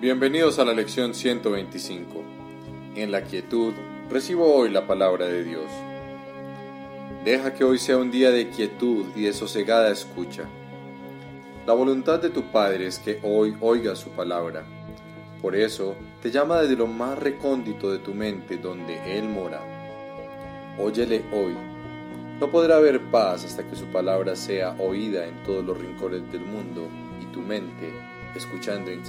Bienvenidos a la lección 125. En la quietud recibo hoy la palabra de Dios. Deja que hoy sea un día de quietud y de sosegada escucha. La voluntad de tu Padre es que hoy oigas su palabra. Por eso te llama desde lo más recóndito de tu mente donde Él mora. Óyele hoy. No podrá haber paz hasta que su palabra sea oída en todos los rincones del mundo y tu mente, escuchando en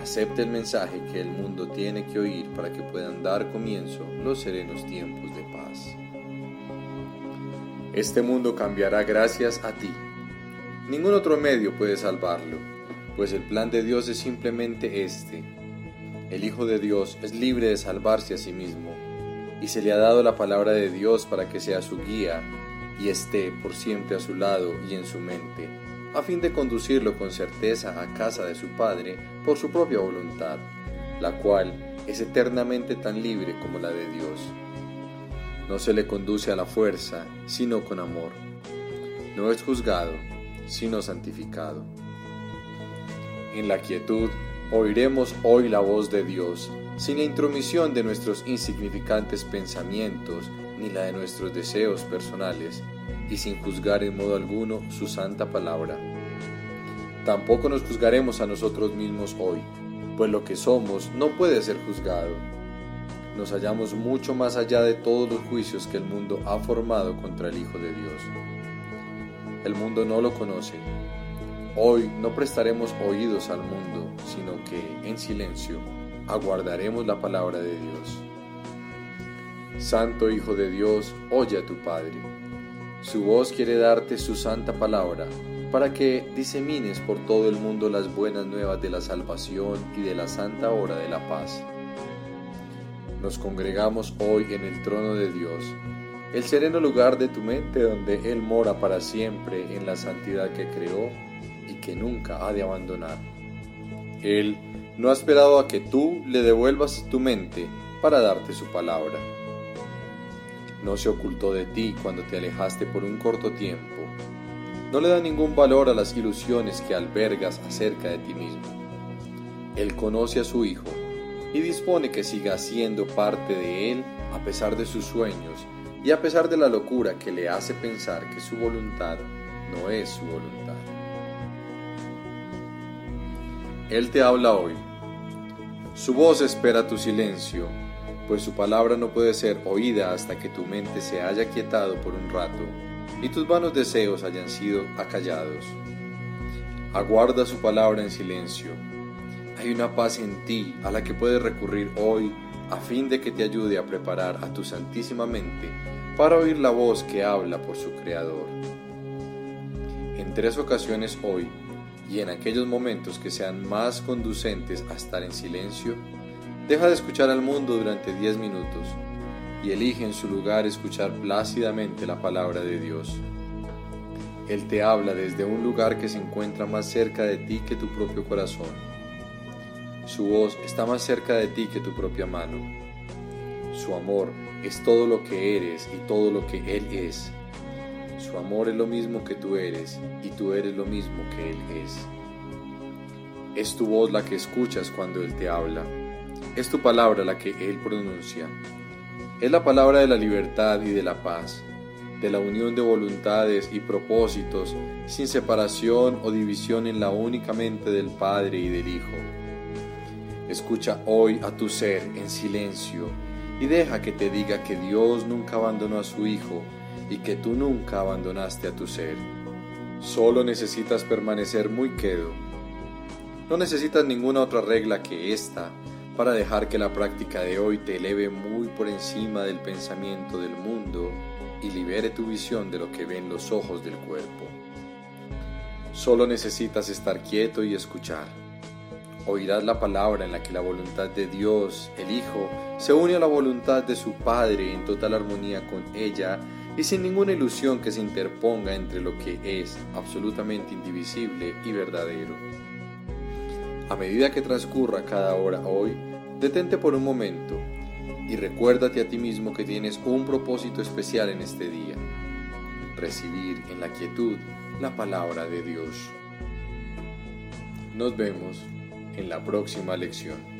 Acepte el mensaje que el mundo tiene que oír para que puedan dar comienzo los serenos tiempos de paz. Este mundo cambiará gracias a ti. Ningún otro medio puede salvarlo, pues el plan de Dios es simplemente este. El Hijo de Dios es libre de salvarse a sí mismo, y se le ha dado la palabra de Dios para que sea su guía y esté por siempre a su lado y en su mente a fin de conducirlo con certeza a casa de su Padre por su propia voluntad, la cual es eternamente tan libre como la de Dios. No se le conduce a la fuerza, sino con amor. No es juzgado, sino santificado. En la quietud oiremos hoy la voz de Dios, sin la intromisión de nuestros insignificantes pensamientos ni la de nuestros deseos personales, y sin juzgar en modo alguno su santa palabra. Tampoco nos juzgaremos a nosotros mismos hoy, pues lo que somos no puede ser juzgado. Nos hallamos mucho más allá de todos los juicios que el mundo ha formado contra el Hijo de Dios. El mundo no lo conoce. Hoy no prestaremos oídos al mundo, sino que, en silencio, aguardaremos la palabra de Dios. Santo Hijo de Dios, oye a tu Padre su voz quiere darte su santa palabra para que disemines por todo el mundo las buenas nuevas de la salvación y de la santa hora de la paz. Nos congregamos hoy en el trono de Dios, el sereno lugar de tu mente donde Él mora para siempre en la santidad que creó y que nunca ha de abandonar. Él no ha esperado a que tú le devuelvas tu mente para darte su palabra no se ocultó de ti cuando te alejaste por un corto tiempo. No le da ningún valor a las ilusiones que albergas acerca de ti mismo. Él conoce a su Hijo y dispone que siga siendo parte de Él a pesar de sus sueños y a pesar de la locura que le hace pensar que su voluntad no es su voluntad. Él te habla hoy. Su voz espera tu silencio pues su palabra no puede ser oída hasta que tu mente se haya quietado por un rato y tus vanos deseos hayan sido acallados. Aguarda su palabra en silencio. Hay una paz en ti a la que puedes recurrir hoy a fin de que te ayude a preparar a tu santísima mente para oír la voz que habla por su Creador. En tres ocasiones hoy, y en aquellos momentos que sean más conducentes a estar en silencio, Deja de escuchar al mundo durante 10 minutos y elige en su lugar escuchar plácidamente la palabra de Dios. Él te habla desde un lugar que se encuentra más cerca de ti que tu propio corazón. Su voz está más cerca de ti que tu propia mano. Su amor es todo lo que eres y todo lo que Él es. Su amor es lo mismo que tú eres y tú eres lo mismo que Él es. Es tu voz la que escuchas cuando Él te habla es tu palabra la que Él pronuncia. Es la palabra de la libertad y de la paz, de la unión de voluntades y propósitos sin separación o división en la única mente del Padre y del Hijo. Escucha hoy a tu ser en silencio y deja que te diga que Dios nunca abandonó a su Hijo y que tú nunca abandonaste a tu ser. Solo necesitas permanecer muy quedo. No necesitas ninguna otra regla que esta para dejar que la práctica de hoy te eleve muy por encima del pensamiento del mundo y libere tu visión de lo que ven los ojos del cuerpo. Solo necesitas estar quieto y escuchar. Oirás la palabra en la que la voluntad de Dios, el Hijo, se une a la voluntad de su Padre en total armonía con ella y sin ninguna ilusión que se interponga entre lo que es absolutamente indivisible y verdadero. A medida que transcurra cada hora hoy, detente por un momento y recuérdate a ti mismo que tienes un propósito especial en este día, recibir en la quietud la palabra de Dios. Nos vemos en la próxima lección.